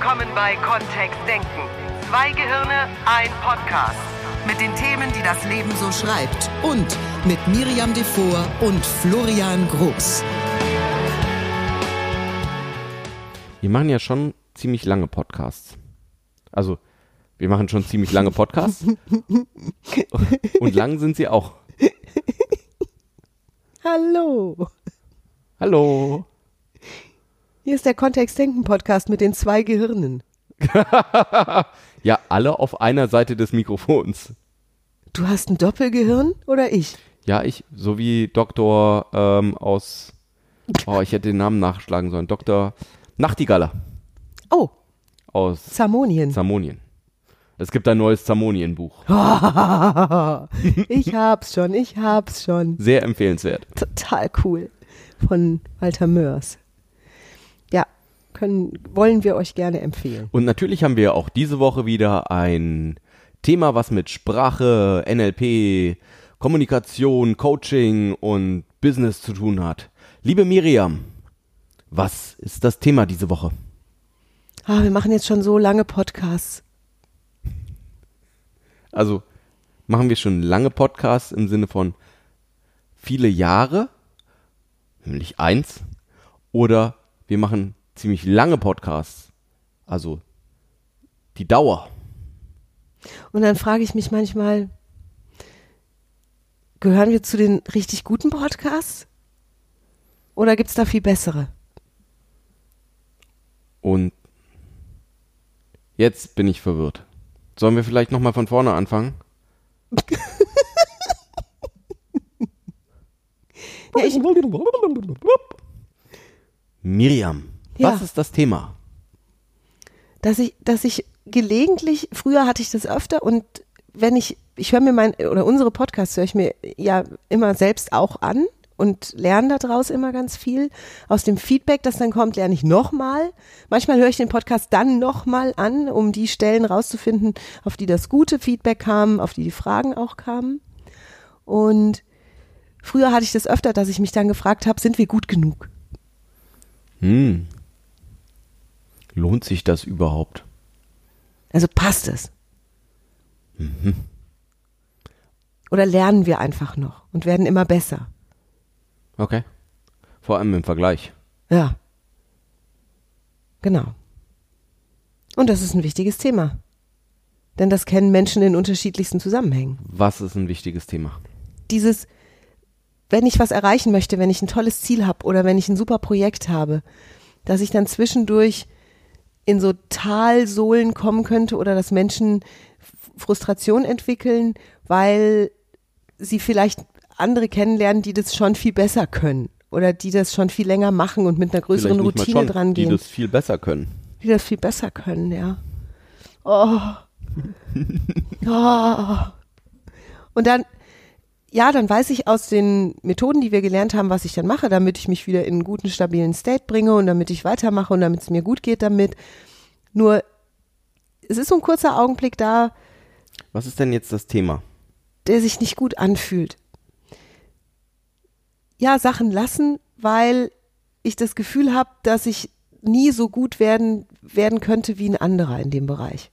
willkommen bei Kontext Denken. Zwei Gehirne, ein Podcast. Mit den Themen, die das Leben so schreibt. Und mit Miriam Devor und Florian Groß. Wir machen ja schon ziemlich lange Podcasts. Also, wir machen schon ziemlich lange Podcasts. Und lang sind sie auch. Hallo. Hallo. Hier ist der Kontext Denken Podcast mit den zwei Gehirnen. ja, alle auf einer Seite des Mikrofons. Du hast ein Doppelgehirn oder ich? Ja, ich, so wie Doktor ähm, aus, oh, ich hätte den Namen nachschlagen sollen, Doktor Nachtigaller. Oh. Aus Zamonien. Zamonien. Es gibt ein neues Zamonien-Buch. ich hab's schon, ich hab's schon. Sehr empfehlenswert. Total cool. Von Walter Mörs. Können, wollen wir euch gerne empfehlen. Und natürlich haben wir auch diese Woche wieder ein Thema, was mit Sprache, NLP, Kommunikation, Coaching und Business zu tun hat. Liebe Miriam, was ist das Thema diese Woche? Ah, wir machen jetzt schon so lange Podcasts. Also machen wir schon lange Podcasts im Sinne von viele Jahre, nämlich eins, oder wir machen ziemlich lange Podcasts, also die Dauer. Und dann frage ich mich manchmal, gehören wir zu den richtig guten Podcasts? Oder gibt es da viel bessere? Und jetzt bin ich verwirrt. Sollen wir vielleicht nochmal von vorne anfangen? ja, ich Miriam, ja. was ist das Thema? Dass ich, dass ich gelegentlich, früher hatte ich das öfter und wenn ich, ich höre mir mein, oder unsere Podcasts höre ich mir ja immer selbst auch an und lerne daraus immer ganz viel. Aus dem Feedback, das dann kommt, lerne ich nochmal. Manchmal höre ich den Podcast dann nochmal an, um die Stellen rauszufinden, auf die das gute Feedback kam, auf die die Fragen auch kamen. Und früher hatte ich das öfter, dass ich mich dann gefragt habe, sind wir gut genug? Hm. Lohnt sich das überhaupt? Also passt es? Mhm. Oder lernen wir einfach noch und werden immer besser? Okay. Vor allem im Vergleich. Ja. Genau. Und das ist ein wichtiges Thema. Denn das kennen Menschen in unterschiedlichsten Zusammenhängen. Was ist ein wichtiges Thema? Dieses, wenn ich was erreichen möchte, wenn ich ein tolles Ziel habe oder wenn ich ein super Projekt habe, dass ich dann zwischendurch in so Talsohlen kommen könnte oder dass Menschen Frustration entwickeln, weil sie vielleicht andere kennenlernen, die das schon viel besser können oder die das schon viel länger machen und mit einer größeren Routine dran gehen. Die das viel besser können. Die das viel besser können, ja. Oh. oh. Und dann, ja, dann weiß ich aus den Methoden, die wir gelernt haben, was ich dann mache, damit ich mich wieder in einen guten, stabilen State bringe und damit ich weitermache und damit es mir gut geht damit. Nur, es ist so ein kurzer Augenblick da. Was ist denn jetzt das Thema? Der sich nicht gut anfühlt ja, Sachen lassen, weil ich das Gefühl habe, dass ich nie so gut werden, werden könnte wie ein anderer in dem Bereich.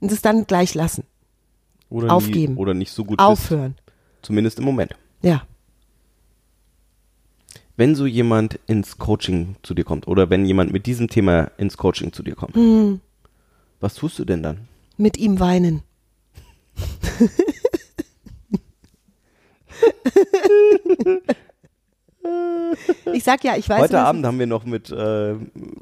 Und es dann gleich lassen. Oder Aufgeben. Nie, oder nicht so gut Aufhören. Bist, zumindest im Moment. Ja. Wenn so jemand ins Coaching zu dir kommt oder wenn jemand mit diesem Thema ins Coaching zu dir kommt, mhm. was tust du denn dann? Mit ihm weinen. Ich sag ja, ich weiß. Heute Abend haben wir noch mit äh,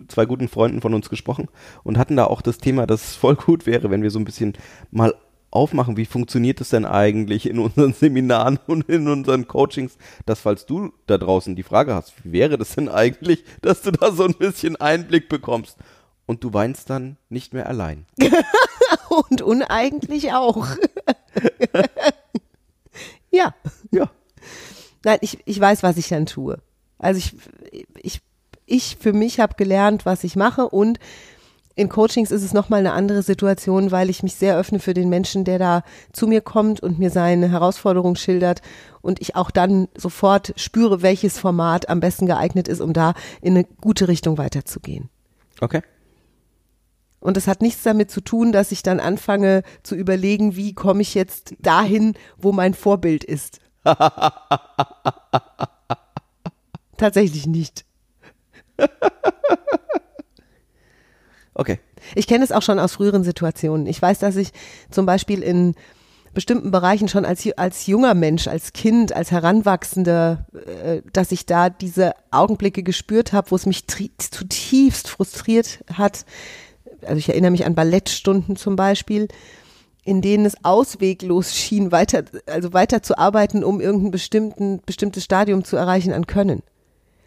zwei guten Freunden von uns gesprochen und hatten da auch das Thema, dass es voll gut wäre, wenn wir so ein bisschen mal aufmachen, wie funktioniert es denn eigentlich in unseren Seminaren und in unseren Coachings, dass falls du da draußen die Frage hast, wie wäre das denn eigentlich, dass du da so ein bisschen Einblick bekommst und du weinst dann nicht mehr allein. und uneigentlich auch. ja. Ja. Nein, ich, ich weiß, was ich dann tue. Also ich, ich, ich für mich habe gelernt, was ich mache und in Coachings ist es nochmal eine andere Situation, weil ich mich sehr öffne für den Menschen, der da zu mir kommt und mir seine Herausforderung schildert und ich auch dann sofort spüre, welches Format am besten geeignet ist, um da in eine gute Richtung weiterzugehen. Okay. Und das hat nichts damit zu tun, dass ich dann anfange zu überlegen, wie komme ich jetzt dahin, wo mein Vorbild ist. Tatsächlich nicht. Okay. Ich kenne es auch schon aus früheren Situationen. Ich weiß, dass ich zum Beispiel in bestimmten Bereichen schon als, als junger Mensch, als Kind, als Heranwachsender, äh, dass ich da diese Augenblicke gespürt habe, wo es mich zutiefst frustriert hat. Also ich erinnere mich an Ballettstunden zum Beispiel, in denen es ausweglos schien, weiter, also weiter zu arbeiten, um irgendein bestimmten, bestimmtes Stadium zu erreichen an Können.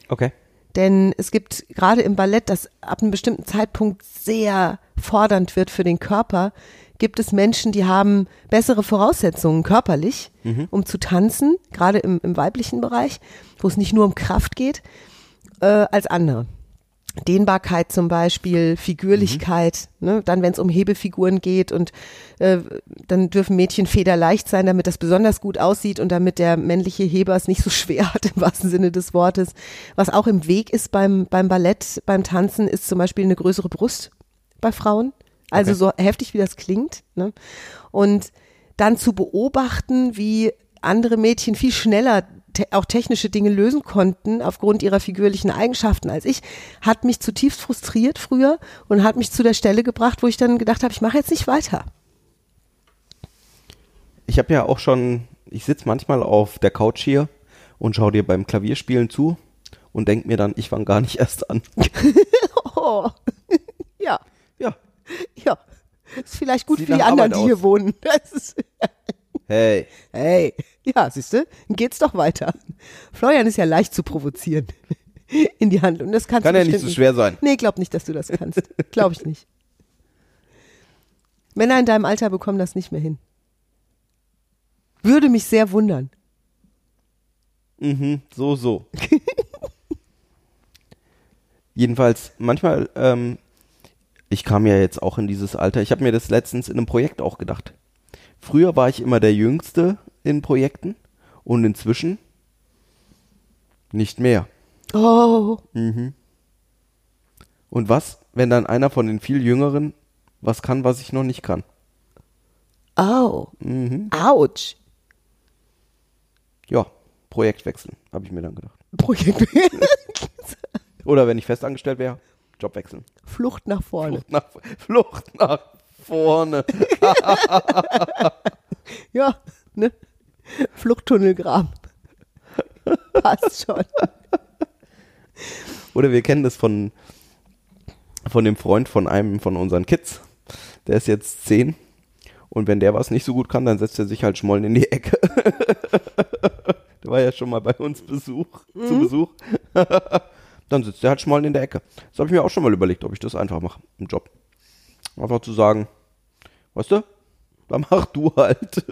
Okay. Denn es gibt gerade im Ballett, das ab einem bestimmten Zeitpunkt sehr fordernd wird für den Körper, gibt es Menschen, die haben bessere Voraussetzungen körperlich, mhm. um zu tanzen, gerade im, im, weiblichen Bereich, wo es nicht nur um Kraft geht, äh, als andere. Dehnbarkeit zum Beispiel, Figürlichkeit, mhm. ne? dann wenn es um Hebefiguren geht und äh, dann dürfen Mädchen federleicht sein, damit das besonders gut aussieht und damit der männliche Heber es nicht so schwer hat im wahrsten Sinne des Wortes. Was auch im Weg ist beim, beim Ballett, beim Tanzen, ist zum Beispiel eine größere Brust bei Frauen. Also okay. so heftig wie das klingt. Ne? Und dann zu beobachten, wie andere Mädchen viel schneller te auch technische Dinge lösen konnten aufgrund ihrer figürlichen Eigenschaften als ich, hat mich zutiefst frustriert früher und hat mich zu der Stelle gebracht, wo ich dann gedacht habe, ich mache jetzt nicht weiter. Ich habe ja auch schon, ich sitze manchmal auf der Couch hier und schaue dir beim Klavierspielen zu und denke mir dann, ich fange gar nicht erst an. oh. ja. Ja. Ja. Ist vielleicht gut Sieht für die anderen, Arbeit die hier wohnen. hey. Hey. Ja, siehst du, geht's doch weiter. Florian ist ja leicht zu provozieren in die Handlung. Das kannst Kann ja nicht so schwer sein. Nee, glaub nicht, dass du das kannst. Glaub ich nicht. Männer in deinem Alter bekommen das nicht mehr hin. Würde mich sehr wundern. Mhm, so, so. Jedenfalls, manchmal, ähm, ich kam ja jetzt auch in dieses Alter, ich habe mir das letztens in einem Projekt auch gedacht. Früher war ich immer der Jüngste in Projekten und inzwischen nicht mehr. Oh. Mhm. Und was, wenn dann einer von den viel Jüngeren was kann, was ich noch nicht kann? Oh. Mhm. Autsch. Ja, Projekt wechseln, habe ich mir dann gedacht. Projekt Oder wenn ich festangestellt wäre, Job wechseln. Flucht nach vorne. Flucht nach, Flucht nach vorne. ja, ne? Fluchttunnel graben. Passt schon. Oder wir kennen das von, von dem Freund von einem von unseren Kids. Der ist jetzt zehn. Und wenn der was nicht so gut kann, dann setzt er sich halt schmollen in die Ecke. der war ja schon mal bei uns Besuch, mhm. zu Besuch. dann sitzt er halt schmollen in der Ecke. Das habe ich mir auch schon mal überlegt, ob ich das einfach mache im Job. Einfach zu sagen, weißt du, dann mach du halt.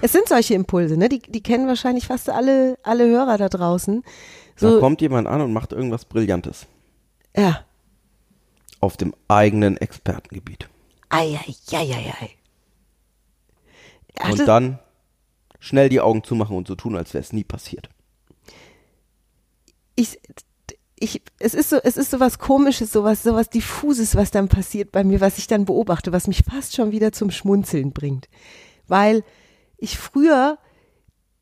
es sind solche Impulse, ne? Die, die kennen wahrscheinlich fast alle, alle Hörer da draußen. So, da kommt jemand an und macht irgendwas Brillantes. Ja. Auf dem eigenen Expertengebiet. Eieieiei. Und dann schnell die Augen zumachen und so tun, als wäre es nie passiert. Ich, ich, es ist so, es ist so was Komisches, so was, so was Diffuses, was dann passiert bei mir, was ich dann beobachte, was mich fast schon wieder zum Schmunzeln bringt. Weil ich früher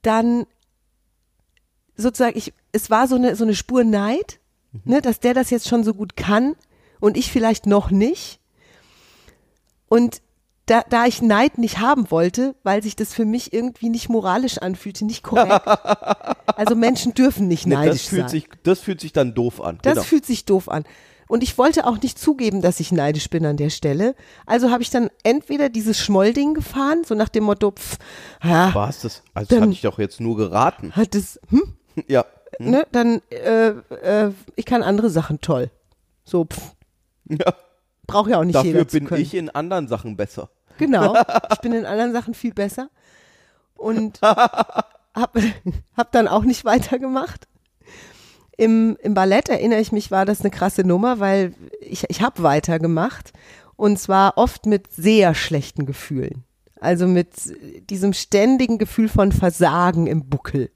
dann sozusagen, ich, es war so eine, so eine Spur Neid, mhm. ne, dass der das jetzt schon so gut kann und ich vielleicht noch nicht. Und da, da ich Neid nicht haben wollte, weil sich das für mich irgendwie nicht moralisch anfühlte, nicht korrekt. also Menschen dürfen nicht neidisch das fühlt sein. Sich, das fühlt sich dann doof an. Das genau. fühlt sich doof an. Und ich wollte auch nicht zugeben, dass ich neidisch bin an der Stelle. Also habe ich dann entweder dieses Schmollding gefahren, so nach dem Motto, pff, ja. War es das? Also das hatte ich doch jetzt nur geraten. Hat es, hm? Ja. Hm. Ne, dann, äh, äh, ich kann andere Sachen toll. So, pff. Ja. Braucht ja auch nicht Dafür jeder bin ich in anderen Sachen besser. Genau. Ich bin in anderen Sachen viel besser. Und hab, hab dann auch nicht weitergemacht. Im, Im Ballett erinnere ich mich, war das eine krasse Nummer, weil ich, ich habe weitergemacht. Und zwar oft mit sehr schlechten Gefühlen. Also mit diesem ständigen Gefühl von Versagen im Buckel.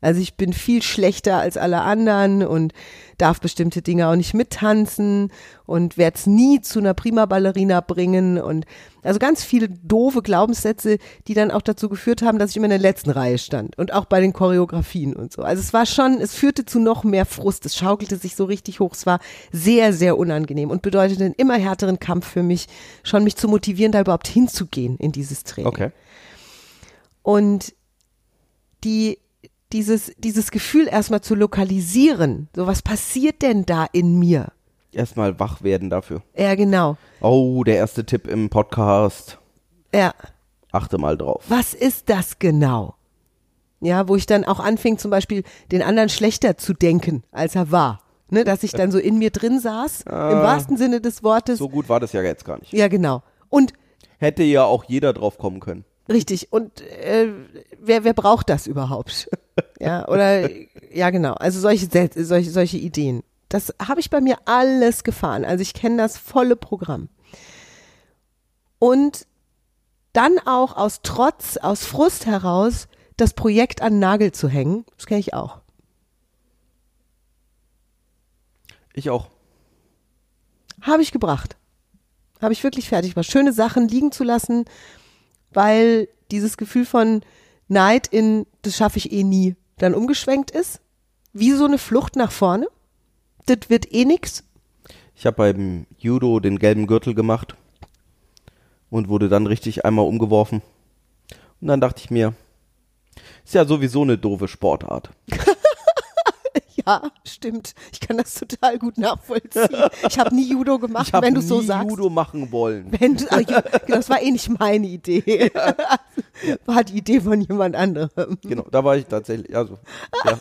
Also ich bin viel schlechter als alle anderen und darf bestimmte Dinge auch nicht mittanzen und werde es nie zu einer prima Ballerina bringen und also ganz viele doofe Glaubenssätze, die dann auch dazu geführt haben, dass ich immer in der letzten Reihe stand und auch bei den Choreografien und so. Also es war schon, es führte zu noch mehr Frust, es schaukelte sich so richtig hoch, es war sehr, sehr unangenehm und bedeutete einen immer härteren Kampf für mich, schon mich zu motivieren, da überhaupt hinzugehen in dieses Training. Okay. Und die dieses, dieses Gefühl erstmal zu lokalisieren. So, was passiert denn da in mir? Erstmal wach werden dafür. Ja, genau. Oh, der erste Tipp im Podcast. Ja. Achte mal drauf. Was ist das genau? Ja, wo ich dann auch anfing, zum Beispiel den anderen schlechter zu denken, als er war. Ne, dass ich dann so in mir drin saß, im wahrsten Sinne des Wortes. So gut war das ja jetzt gar nicht. Ja, genau. Und Hätte ja auch jeder drauf kommen können. Richtig. Und äh, wer, wer braucht das überhaupt? ja, oder ja, genau. Also solche, solche, solche Ideen. Das habe ich bei mir alles gefahren. Also ich kenne das volle Programm. Und dann auch aus Trotz, aus Frust heraus, das Projekt an den Nagel zu hängen, das kenne ich auch. Ich auch. Habe ich gebracht. Habe ich wirklich fertig gemacht. Schöne Sachen liegen zu lassen, weil dieses Gefühl von Neid in, das schaffe ich eh nie, dann umgeschwenkt ist. Wie so eine Flucht nach vorne. Das wird eh nix. Ich habe beim Judo den gelben Gürtel gemacht und wurde dann richtig einmal umgeworfen. Und dann dachte ich mir, ist ja sowieso eine doofe Sportart. Ja, stimmt. Ich kann das total gut nachvollziehen. Ich habe nie Judo gemacht, Ich wenn du so sagst. Judo machen wollen. Wenn du, ah, ja, genau, das war eh nicht meine Idee. War die Idee von jemand anderem. Genau, da war ich tatsächlich, also, ja,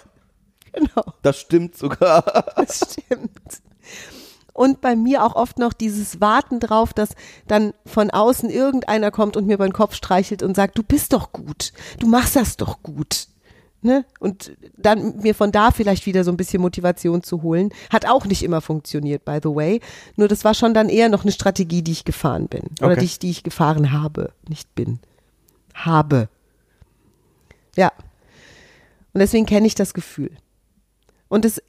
Genau. das stimmt sogar. Das stimmt. Und bei mir auch oft noch dieses Warten drauf, dass dann von außen irgendeiner kommt und mir beim Kopf streichelt und sagt, du bist doch gut, du machst das doch gut. Ne? Und dann mir von da vielleicht wieder so ein bisschen Motivation zu holen. Hat auch nicht immer funktioniert, by the way. Nur das war schon dann eher noch eine Strategie, die ich gefahren bin. Oder Okay. die, ich, die ich gefahren habe, nicht bin. Habe. Ja. Und deswegen kenne ich das Gefühl. Und es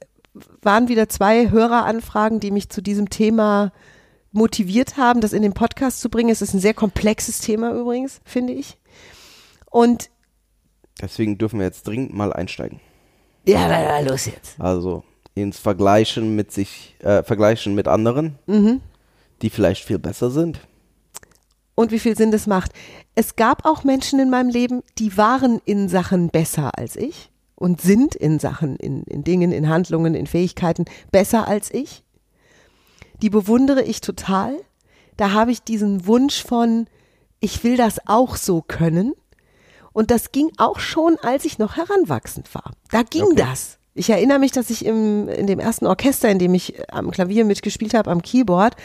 waren wieder zwei Höreranfragen, die mich zu diesem Thema motiviert haben, das in den Podcast zu bringen. Es ist ein sehr komplexes Thema übrigens, finde ich. Und Deswegen dürfen wir jetzt dringend mal einsteigen. ja, na, na, los jetzt. Also ins Vergleichen mit sich, äh, vergleichen mit anderen, Mhm. die vielleicht viel besser sind. Und wie viel Sinn das macht. Es gab auch Menschen in meinem Leben, die waren in Sachen besser als ich und sind in Sachen, in, in Dingen, in Handlungen, in Fähigkeiten besser als ich. Die bewundere ich total. Da habe ich diesen Wunsch von, ich will das auch so können. Und das ging auch schon, als ich noch heranwachsend war. Da ging Okay. das. Ich erinnere mich, dass ich im, in dem ersten Orchester, in dem ich am Klavier mitgespielt habe, am Keyboard,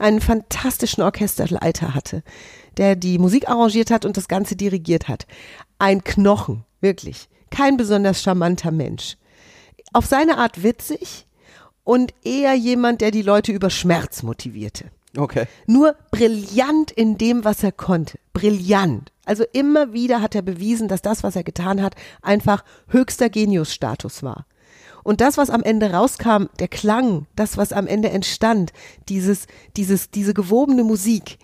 einen fantastischen Orchesterleiter hatte, der die Musik arrangiert hat und das Ganze dirigiert hat. Ein Knochen, wirklich. Kein besonders charmanter Mensch. Auf seine Art witzig und eher jemand, der die Leute über Schmerz motivierte Okay. nur brillant in dem, was er konnte. Brillant. Also immer wieder hat er bewiesen, dass das, was er getan hat, einfach höchster Geniusstatus war. Und das, was am Ende rauskam, der Klang, das, was am Ende entstand, dieses, dieses, diese gewobene Musik,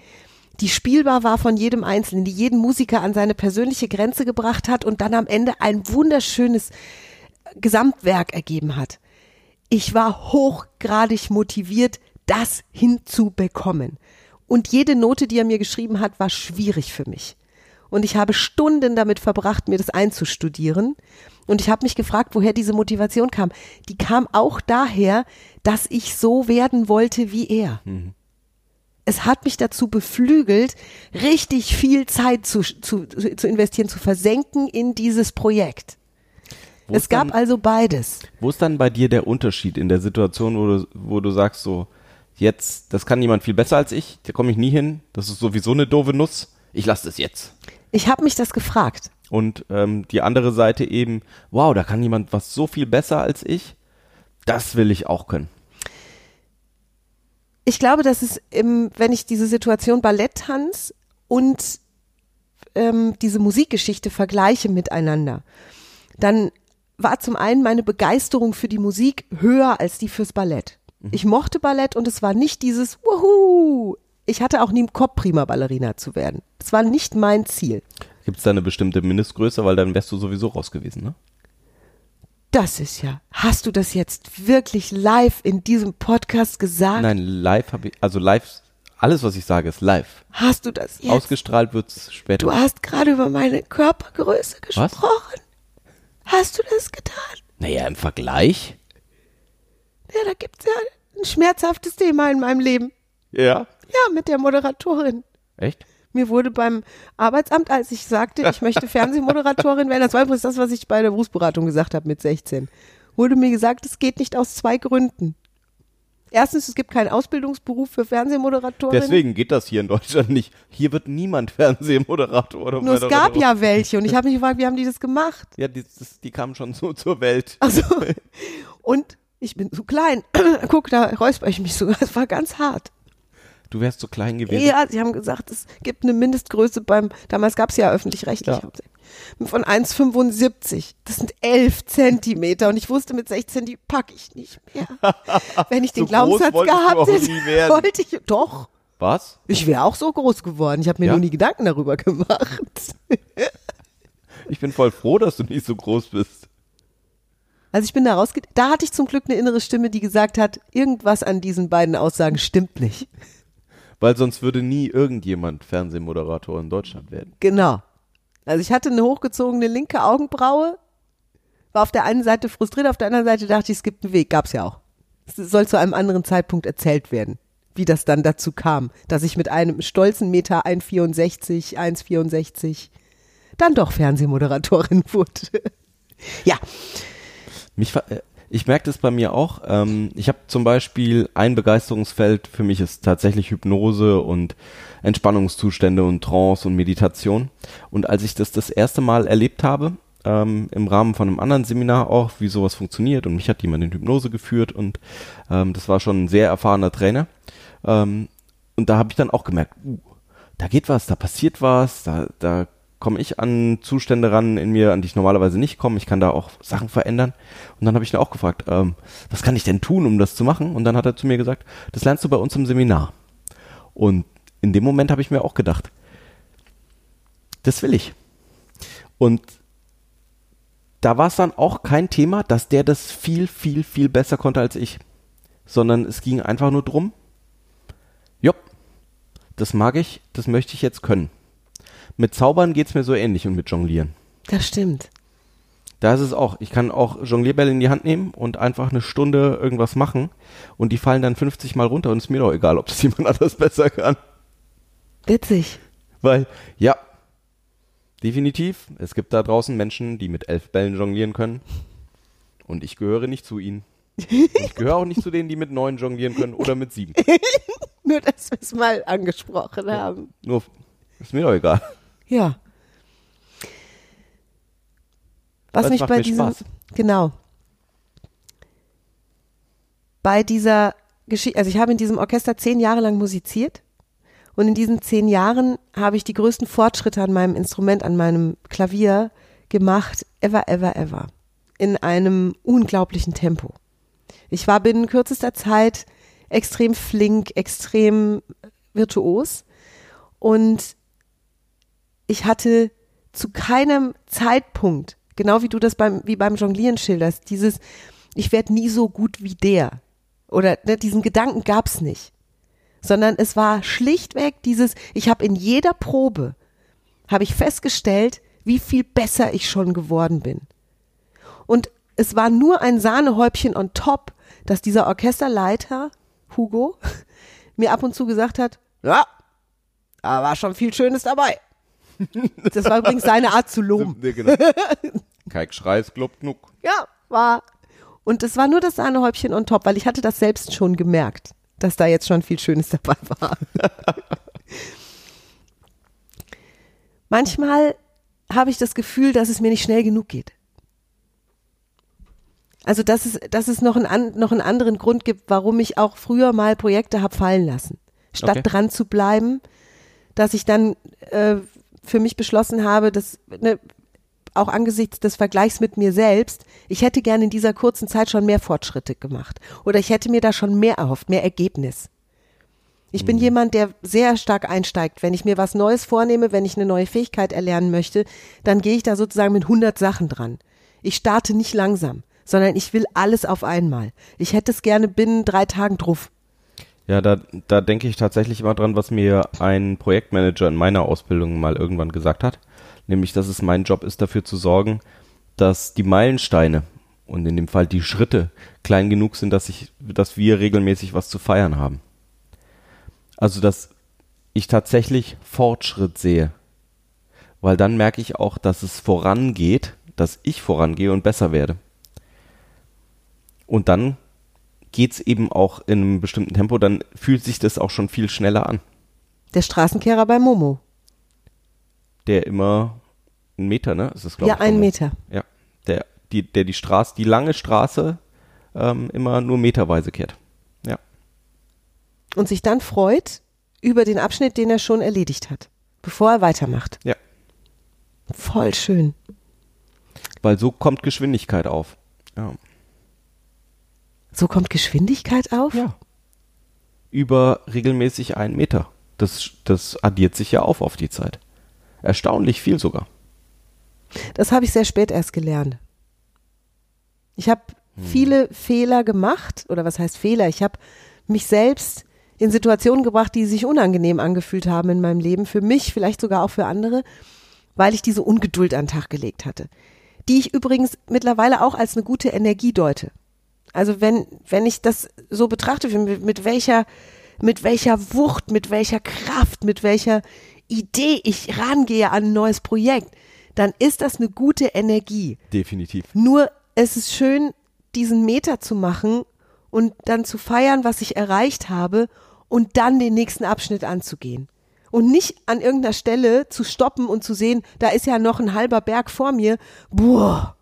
die spielbar war von jedem Einzelnen, die jeden Musiker an seine persönliche Grenze gebracht hat und dann am Ende ein wunderschönes Gesamtwerk ergeben hat. Ich war hochgradig motiviert, das hinzubekommen. Und jede Note, die er mir geschrieben hat, war schwierig für mich. Und ich habe Stunden damit verbracht, mir das einzustudieren. Und ich habe mich gefragt, woher diese Motivation kam. Die kam auch daher, dass ich so werden wollte wie er. Es hat mich dazu beflügelt, richtig viel Zeit zu, zu, zu investieren, zu versenken in dieses Projekt. Wo es gab dann- also beides. Wo ist dann bei dir der Unterschied in der Situation, wo du, wo du sagst so, jetzt, das kann jemand viel besser als ich, da komme ich nie hin, das ist sowieso eine doofe Nuss, ich lasse das jetzt. Ich habe mich das gefragt. Und ähm, die andere Seite eben, wow, da kann jemand was so viel besser als ich, das will ich auch können. Ich glaube, dass es, im, wenn ich diese Situation Balletttanz und ähm, diese Musikgeschichte vergleiche miteinander, dann war zum einen meine Begeisterung für die Musik höher als die fürs Ballett. Ich mochte Ballett und es war nicht dieses Wuhu. Ich hatte auch nie im Kopf, prima Ballerina zu werden. Das war nicht mein Ziel. Gibt es da eine bestimmte Mindestgröße, weil dann wärst du sowieso raus gewesen, ne? Das ist ja. Hast du das jetzt wirklich live in diesem Podcast gesagt? Nein, live habe ich, also live, alles was ich sage ist live. Hast du das jetzt? Ausgestrahlt wird's später. du hast gerade über meine Körpergröße gesprochen. Hast du das getan? naja, im Vergleich? Ja, da gibt's ja ein schmerzhaftes Thema in meinem Leben. Ja. Ja, mit der Moderatorin. Echt? Mir wurde beim Arbeitsamt, als ich sagte, ich möchte Fernsehmoderatorin werden, das war übrigens das, was ich bei der Berufsberatung gesagt habe mit 16, wurde mir gesagt, es geht nicht aus zwei Gründen. Erstens, es gibt keinen Ausbildungsberuf für Fernsehmoderatorin. Deswegen geht das hier in Deutschland nicht. Hier wird niemand Fernsehmoderator oder Nur es gab ja welche und ich habe mich gefragt, wie haben die das gemacht? Ja, die, das, die kamen schon so zur Welt. Also, und ich bin zu klein. Guck, da räusper ich mich sogar. Es war ganz hart. Du wärst so klein gewesen. Ja, sie haben gesagt, es gibt eine Mindestgröße beim, damals gab es ja öffentlich-rechtlich, Ja. von 1,75. Das sind 11 Zentimeter und ich wusste, mit 16, die packe ich nicht mehr. Wenn ich den So Glaubenssatz gehabt hätte, wollte ich, doch. Was? Ich wäre auch so groß geworden. Ich habe mir Ja? nur nie Gedanken darüber gemacht. Ich bin voll froh, dass du nicht so groß bist. Also ich bin da rausge... Da hatte ich zum Glück eine innere Stimme, die gesagt hat, irgendwas an diesen beiden Aussagen stimmt nicht. Weil sonst würde nie irgendjemand Fernsehmoderator in Deutschland werden. Genau. Also ich hatte eine hochgezogene linke Augenbraue, war auf der einen Seite frustriert, auf der anderen Seite dachte ich, es gibt einen Weg. Gab's ja auch. Es soll zu einem anderen Zeitpunkt erzählt werden, wie das dann dazu kam, dass ich mit einem stolzen Meter 1,64, 1,64 dann doch Fernsehmoderatorin wurde. ja, Mich, ver- äh, ich merke das bei mir auch. Ähm, ich habe zum Beispiel ein Begeisterungsfeld für mich ist tatsächlich Hypnose und Entspannungszustände und Trance und Meditation. Und als ich das das erste Mal erlebt habe, ähm, im Rahmen von einem anderen Seminar auch, wie sowas funktioniert und mich hat jemand in Hypnose geführt und ähm, das war schon ein sehr erfahrener Trainer. Ähm, und da habe ich dann auch gemerkt, uh, da geht was, da passiert was, da, da komme ich an Zustände ran in mir, an die ich normalerweise nicht komme. Ich kann da auch Sachen verändern. Und dann habe ich ihn auch gefragt, ähm, was kann ich denn tun, um das zu machen? Und dann hat er zu mir gesagt, das lernst du bei uns im Seminar. Und in dem Moment habe ich mir auch gedacht, das will ich. Und da war es dann auch kein Thema, dass der das viel, viel, viel besser konnte als ich. Sondern es ging einfach nur drum, jopp, das mag ich, das möchte ich jetzt können. Mit Zaubern geht's mir so ähnlich und mit Jonglieren. das stimmt. Da ist es auch. Ich kann auch Jonglierbälle in die Hand nehmen und einfach eine Stunde irgendwas machen und die fallen dann 50 Mal runter und ist mir doch egal, ob das jemand anders besser kann. Witzig. Weil, ja, definitiv, es gibt da draußen Menschen, die mit elf Bällen jonglieren können und ich gehöre nicht zu ihnen. Ich gehöre auch nicht zu denen, die mit neun jonglieren können oder mit sieben. Nur, dass wir es mal angesprochen haben. Nur, ist mir doch egal. Ja. Was Das mich bei diesem, Spaß. genau, bei dieser Geschichte, also ich habe in diesem Orchester zehn Jahre lang musiziert und in diesen zehn Jahren habe ich die größten Fortschritte an meinem Instrument, an meinem Klavier gemacht, ever, ever, ever. In einem unglaublichen Tempo. Ich war binnen kürzester Zeit extrem flink, extrem virtuos und ich hatte zu keinem Zeitpunkt, genau wie du das beim, wie beim Jonglieren schilderst, dieses, ich werde nie so gut wie der. Oder ne, diesen Gedanken gab's nicht. Sondern es war schlichtweg dieses, ich habe in jeder Probe, habe ich festgestellt, wie viel besser ich schon geworden bin. Und es war nur ein Sahnehäubchen on top, dass dieser Orchesterleiter, Hugo, mir ab und zu gesagt hat, ja, da war schon viel Schönes dabei. Das war übrigens seine Art zu loben. Nee, genau. Kein Schreis, glob genug. Ja, war. Und es war nur das Sahnehäubchen on top, weil ich hatte das selbst schon gemerkt, dass da jetzt schon viel Schönes dabei war. Manchmal habe ich das Gefühl, dass es mir nicht schnell genug geht. Also, dass es, dass es noch, einen, noch einen anderen Grund gibt, warum ich auch früher mal Projekte habe fallen lassen. Statt Okay. dran zu bleiben, dass ich dann äh, für mich beschlossen habe, dass ne, auch angesichts des Vergleichs mit mir selbst, ich hätte gerne in dieser kurzen Zeit schon mehr Fortschritte gemacht. Oder ich hätte mir da schon mehr erhofft, mehr Ergebnis. Ich bin jemand, der sehr stark einsteigt. Wenn ich mir was Neues vornehme, wenn ich eine neue Fähigkeit erlernen möchte, dann gehe ich da sozusagen mit 100 Sachen dran. Ich starte nicht langsam, sondern ich will alles auf einmal. Ich hätte es gerne binnen drei Tagen drauf. Ja, da, da denke ich tatsächlich immer dran, was mir ein Projektmanager in meiner Ausbildung mal irgendwann gesagt hat. Nämlich, dass es mein Job ist, dafür zu sorgen, dass die Meilensteine und in dem Fall die Schritte klein genug sind, dass ich, dass wir regelmäßig was zu feiern haben. Also, dass ich tatsächlich Fortschritt sehe. Weil dann merke ich auch, dass es vorangeht, dass ich vorangehe und besser werde. Und dann geht's eben auch in einem bestimmten Tempo, dann fühlt sich das auch schon viel schneller an. Der Straßenkehrer bei Momo. Der immer einen Meter, ne? Ist das, Ja, ich, einen Meter. Ja, der die, der die Straße, die lange Straße ähm, immer nur meterweise kehrt. Ja. Und sich dann freut über den Abschnitt, den er schon erledigt hat, bevor er weitermacht. Ja. Voll schön. Weil so kommt Geschwindigkeit auf. Ja. So kommt Geschwindigkeit auf? ja. Über regelmäßig einen Meter. Das, das addiert sich ja auf auf die Zeit. Erstaunlich viel sogar. Das habe ich sehr spät erst gelernt. Ich habe viele Fehler gemacht, oder was heißt Fehler? Ich habe mich selbst in Situationen gebracht, die sich unangenehm angefühlt haben in meinem Leben, für mich, vielleicht sogar auch für andere, weil ich diese Ungeduld an den Tag gelegt hatte. Die ich übrigens mittlerweile auch als eine gute Energie deute. Also wenn, wenn ich das so betrachte, mit, mit welcher, mit welcher Wucht, mit welcher Kraft, mit welcher Idee ich rangehe an ein neues Projekt, dann ist das eine gute Energie. Definitiv. Nur es ist schön, diesen Meter zu machen und dann zu feiern, was ich erreicht habe und dann den nächsten Abschnitt anzugehen. Und nicht an irgendeiner Stelle zu stoppen und zu sehen, da ist ja noch ein halber Berg vor mir. Boah.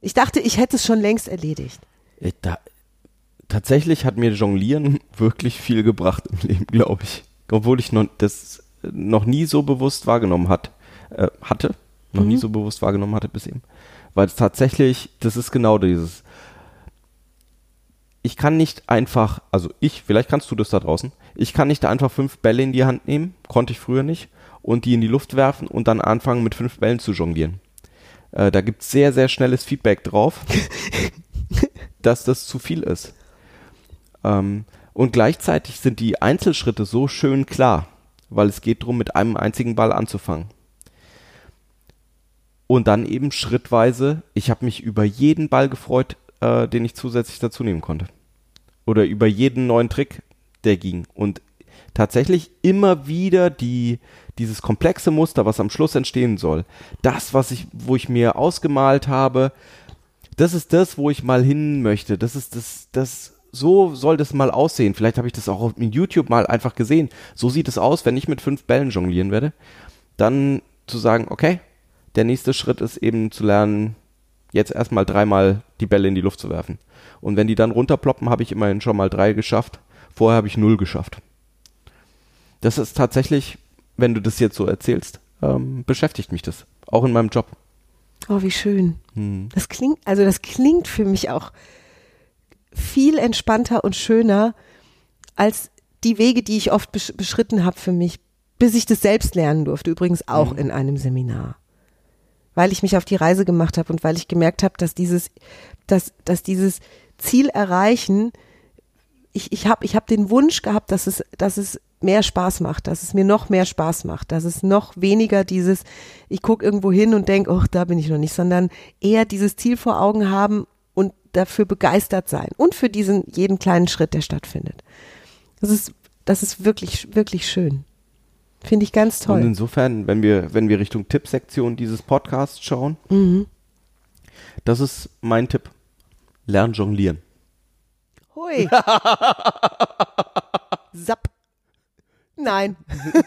Ich dachte, ich hätte es schon längst erledigt. Äh, Da, tatsächlich hat mir Jonglieren wirklich viel gebracht im Leben, glaube ich. Obwohl ich noch, das noch nie so bewusst wahrgenommen hat, äh, hatte, noch nie so bewusst wahrgenommen hatte bis eben. Weil es tatsächlich, das ist genau dieses. Ich kann nicht einfach, also ich, vielleicht kannst du das da draußen, ich kann nicht einfach fünf Bälle in die Hand nehmen, konnte ich früher nicht, und die in die Luft werfen und dann anfangen mit fünf Bällen zu jonglieren. Äh, da gibt es sehr, sehr schnelles Feedback drauf, dass das zu viel ist. Ähm, und gleichzeitig sind die Einzelschritte so schön klar, weil es geht darum, mit einem einzigen Ball anzufangen. Und dann eben schrittweise, ich habe mich über jeden Ball gefreut, äh, den ich zusätzlich dazu nehmen konnte. Oder über jeden neuen Trick, der ging. Und tatsächlich immer wieder die, dieses komplexe Muster, was am Schluss entstehen soll, das, was ich, wo ich mir ausgemalt habe, das ist das, wo ich mal hin möchte. Das ist das, das, so soll das mal aussehen. Vielleicht habe ich das auch auf YouTube mal einfach gesehen. So sieht es aus, wenn ich mit fünf Bällen jonglieren werde. Dann zu sagen, okay, der nächste Schritt ist eben zu lernen, jetzt erstmal dreimal die Bälle in die Luft zu werfen. Und wenn die dann runterploppen, habe ich immerhin schon mal drei geschafft. Vorher habe ich null geschafft. Das ist tatsächlich, wenn du das jetzt so erzählst, ähm, beschäftigt mich das. Auch in meinem Job. Oh, wie schön. Hm. Das klingt, also das klingt für mich auch viel entspannter und schöner als die Wege, die ich oft besch beschritten habe für mich, bis ich das selbst lernen durfte. Übrigens auch in einem Seminar. Weil ich mich auf die Reise gemacht habe und weil ich gemerkt habe, dass dieses, dass, dass dieses Ziel erreichen, ich, ich habe ich hab den Wunsch gehabt, dass es, dass es mehr Spaß macht, dass es mir noch mehr Spaß macht, dass es noch weniger dieses, ich gucke irgendwo hin und denke, oh, da bin ich noch nicht, sondern eher dieses Ziel vor Augen haben und dafür begeistert sein und für diesen jeden kleinen Schritt, der stattfindet. Das ist, das ist wirklich, wirklich schön. Finde ich ganz Und toll. insofern, wenn wir, wenn wir Richtung Tippsektion dieses Podcasts schauen, Mhm. das ist mein Tipp. Lern jonglieren. Hui. Nein.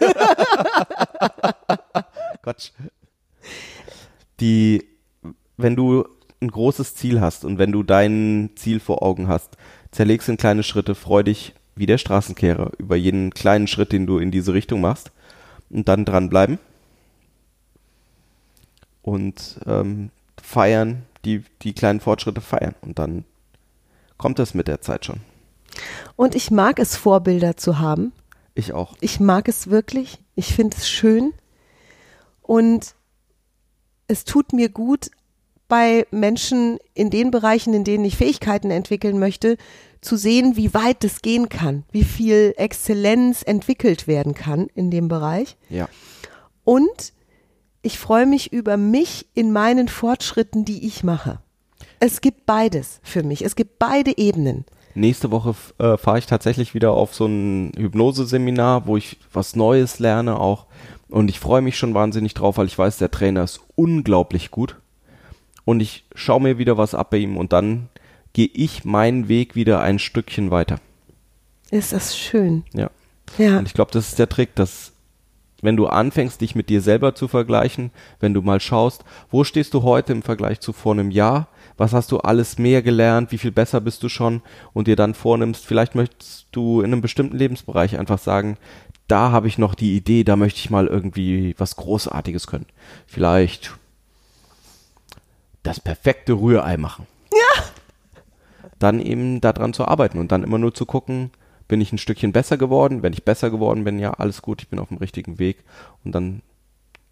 Quatsch. Die, wenn du ein großes Ziel hast und wenn du dein Ziel vor Augen hast, zerlegst in kleine Schritte, freu dich wie der Straßenkehrer über jeden kleinen Schritt, den du in diese Richtung machst und dann dranbleiben. und ähm, feiern, die, die kleinen Fortschritte feiern. Und dann kommt das mit der Zeit schon. Und ich mag es, Vorbilder zu haben. Ich auch. Ich mag es wirklich. Ich finde es schön. Und es tut mir gut, bei Menschen in den Bereichen, in denen ich Fähigkeiten entwickeln möchte, zu sehen, wie weit es gehen kann, wie viel Exzellenz entwickelt werden kann in dem Bereich. Ja. Und ich freue mich über mich in meinen Fortschritten, die ich mache. Es gibt beides für mich. Es gibt beide Ebenen. Nächste Woche äh, fahre ich tatsächlich wieder auf so ein Hypnoseseminar, wo ich was Neues lerne auch. Und ich freue mich schon wahnsinnig drauf, weil ich weiß, der Trainer ist unglaublich gut. Und ich schaue mir wieder was ab bei ihm und dann gehe ich meinen Weg wieder ein Stückchen weiter. Ist das schön. Ja. Ja. Und ich glaube, das ist der Trick, dass wenn du anfängst, dich mit dir selber zu vergleichen, wenn du mal schaust, wo stehst du heute im Vergleich zu vor einem Jahr, was hast du alles mehr gelernt, wie viel besser bist du schon und dir dann vornimmst, vielleicht möchtest du in einem bestimmten Lebensbereich einfach sagen, da habe ich noch die Idee, da möchte ich mal irgendwie was Großartiges können. Vielleicht das perfekte Rührei machen. Ja. Dann eben daran zu arbeiten und dann immer nur zu gucken, bin ich ein Stückchen besser geworden? Wenn ich besser geworden bin, ja, alles gut, ich bin auf dem richtigen Weg. Und dann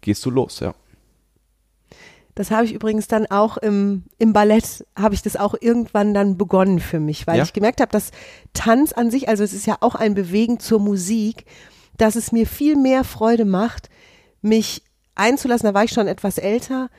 gehst du los, ja. Das habe ich übrigens dann auch im, im Ballett, habe ich das auch irgendwann dann begonnen für mich, weil Ja? ich gemerkt habe, dass Tanz an sich, also es ist ja auch ein Bewegen zur Musik, dass es mir viel mehr Freude macht, mich einzulassen, da war ich schon etwas älter,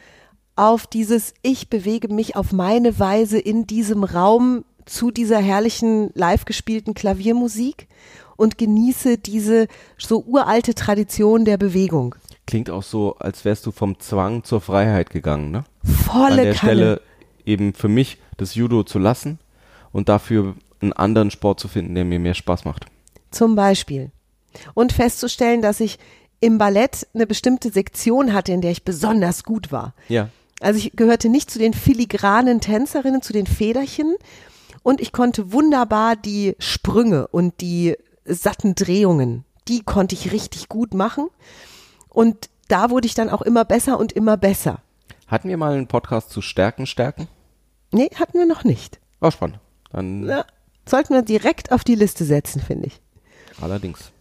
auf dieses, ich bewege mich auf meine Weise in diesem Raum zu dieser herrlichen live gespielten Klaviermusik und genieße diese so uralte Tradition der Bewegung. Klingt auch so, als wärst du vom Zwang zur Freiheit gegangen, ne? Volle An der Kanne. Stelle eben für mich das Judo zu lassen und dafür einen anderen Sport zu finden, der mir mehr Spaß macht. Zum Beispiel. Und festzustellen, dass ich im Ballett eine bestimmte Sektion hatte, in der ich besonders gut war. Ja. Also ich gehörte nicht zu den filigranen Tänzerinnen, zu den Federchen. Und ich konnte wunderbar die Sprünge und die satten Drehungen, die konnte ich richtig gut machen. Und da wurde ich dann auch immer besser und immer besser. Hatten wir mal einen Podcast zu Stärken, Stärken? Nee, hatten wir noch nicht. War spannend. Dann Ja, sollten wir direkt auf die Liste setzen, finde ich. allerdings.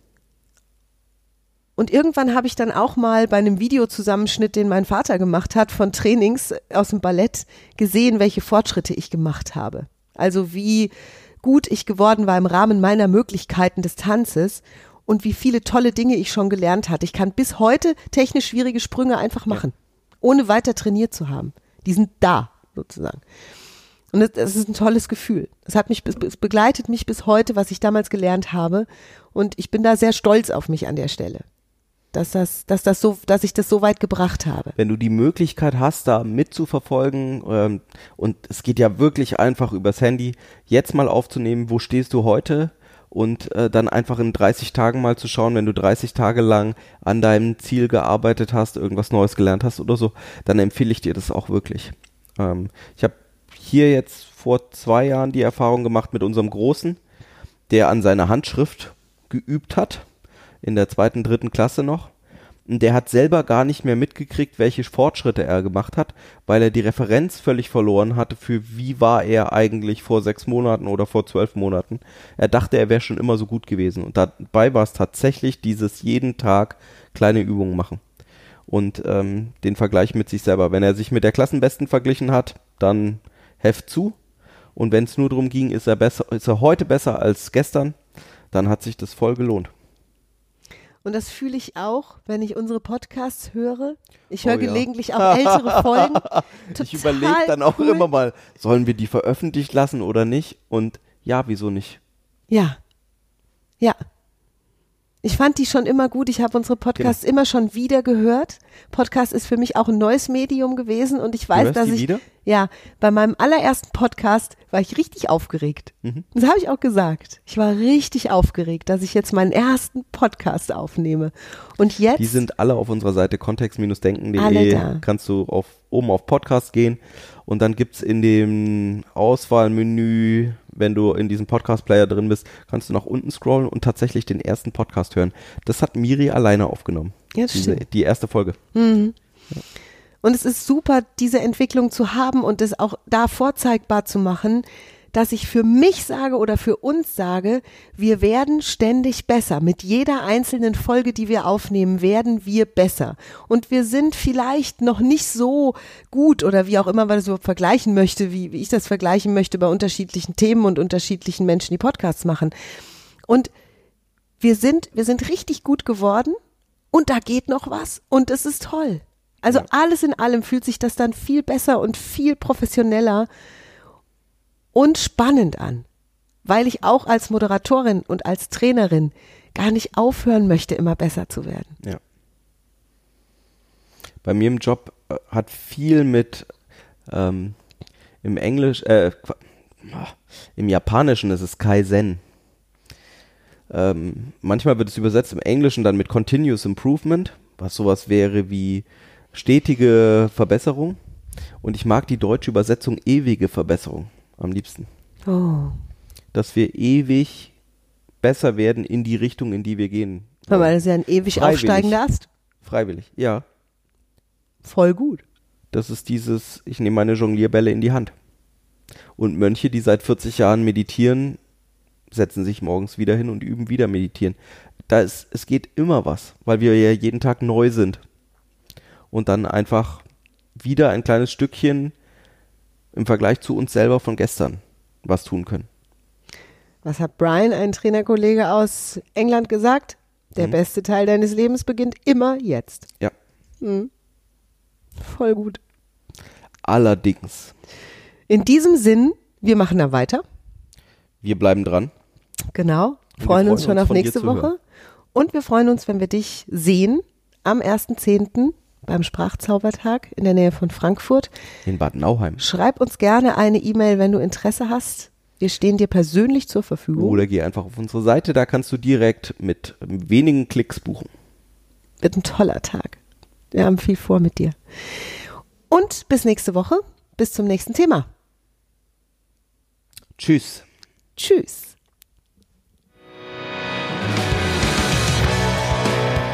Und irgendwann habe ich dann auch mal bei einem Videozusammenschnitt, den mein Vater gemacht hat, von Trainings aus dem Ballett gesehen, welche Fortschritte ich gemacht habe. Also wie gut ich geworden war im Rahmen meiner Möglichkeiten des Tanzes und wie viele tolle Dinge ich schon gelernt hatte. Ich kann bis heute technisch schwierige Sprünge einfach machen, ohne weiter trainiert zu haben. Die sind da, sozusagen. Und das, das ist ein tolles Gefühl. Es hat mich, es begleitet mich bis heute, was ich damals gelernt habe. Und ich bin da sehr stolz auf mich an der Stelle dass das, dass das so, dass ich das so weit gebracht habe. wenn du die Möglichkeit hast, da mitzuverfolgen, ähm, und es geht ja wirklich einfach übers Handy, jetzt mal aufzunehmen, wo stehst du heute und äh, dann einfach in 30 Tagen mal zu schauen, wenn du 30 Tage lang an deinem Ziel gearbeitet hast, irgendwas Neues gelernt hast oder so, dann empfehle ich dir das auch wirklich. Ähm, ich habe hier jetzt vor zwei Jahren die Erfahrung gemacht mit unserem Großen, der an seiner Handschrift geübt hat, in der zweiten, dritten Klasse noch. Der hat selber gar nicht mehr mitgekriegt, welche Fortschritte er gemacht hat, weil er die Referenz völlig verloren hatte für wie war er eigentlich vor sechs Monaten oder vor zwölf Monaten. Er dachte, er wäre schon immer so gut gewesen. Und dabei war es tatsächlich dieses jeden Tag kleine Übungen machen. Und ähm, den Vergleich mit sich selber. Wenn er sich mit der Klassenbesten verglichen hat, dann Heft zu. Und wenn es nur darum ging, ist er besser, ist er heute besser als gestern, dann hat sich das voll gelohnt. Und das fühle ich auch, wenn ich unsere Podcasts höre. Ich höre Oh ja. gelegentlich auch ältere Folgen. Ich überlege dann auch cool. immer mal, sollen wir die veröffentlicht lassen oder nicht? Und ja, wieso nicht? Ja. Ja. Ich fand die schon immer gut. Ich habe unsere Podcasts immer schon wieder gehört. Podcast ist für mich auch ein neues Medium gewesen und ich weiß, dass ich wieder? Ja bei meinem allerersten Podcast war ich richtig aufgeregt. Mhm. Das habe ich auch gesagt. Ich war richtig aufgeregt, dass ich jetzt meinen ersten Podcast aufnehme. Und jetzt Die sind alle auf unserer Seite kontext-denken.de. Kannst du auf, oben auf Podcast gehen und dann gibt's in dem Auswahlmenü, wenn du in diesem Podcast-Player drin bist, kannst du nach unten scrollen und tatsächlich den ersten Podcast hören. Das hat Miri alleine aufgenommen. Ja, das stimmt. die erste Folge. Und es ist super, diese Entwicklung zu haben und es auch da vorzeigbar zu machen, dass ich für mich sage oder für uns sage, wir werden ständig besser. Mit jeder einzelnen Folge, die wir aufnehmen, werden wir besser. Und wir sind vielleicht noch nicht so gut oder wie auch immer man das überhaupt vergleichen möchte, wie, wie ich das vergleichen möchte bei unterschiedlichen Themen und unterschiedlichen Menschen, die Podcasts machen. Und wir sind, wir sind richtig gut geworden und da geht noch was und es ist toll. Also Ja. alles in allem fühlt sich das dann viel besser und viel professioneller und spannend an, weil ich auch als Moderatorin und als Trainerin gar nicht aufhören möchte, immer besser zu werden. Ja. Bei mir im Job äh, hat viel mit ähm, im Englisch, äh, ah, im Japanischen ist es Kaizen. Ähm, manchmal wird es übersetzt im Englischen dann mit Continuous Improvement, was sowas wäre wie stetige Verbesserung. Und ich mag die deutsche Übersetzung ewige Verbesserung am liebsten. Oh. Dass wir ewig besser werden in die Richtung, in die wir gehen. Mal, das ist ja ein ewig Freiwillig. aufsteigender Ast. Freiwillig, ja. Voll gut. Das ist dieses, ich nehme meine Jonglierbälle in die Hand. Und Mönche, die seit 40 Jahren meditieren, setzen sich morgens wieder hin und üben wieder meditieren. Da ist, es geht immer was, weil wir ja jeden Tag neu sind. Und dann einfach wieder ein kleines Stückchen im Vergleich zu uns selber von gestern was tun können. Was hat Brian, ein Trainerkollege aus England, gesagt? Der Mhm. beste Teil deines Lebens beginnt immer jetzt. Ja. Voll gut. Allerdings, In diesem Sinn, wir machen da weiter. wir bleiben dran. Genau. Wir Freuen uns freuen schon uns, auf nächste. Woche. Und wir freuen uns, wenn wir dich sehen am 1.10. beim Sprachzaubertag in der Nähe von Frankfurt. In Bad Nauheim. Schreib uns gerne eine E-Mail, wenn du Interesse hast. Wir stehen dir persönlich zur Verfügung. Oder geh einfach auf unsere Seite, da kannst du direkt mit wenigen Klicks buchen. Wird ein toller Tag. Wir haben viel vor mit dir. Und bis nächste Woche. Bis zum nächsten Thema. Tschüss. Tschüss.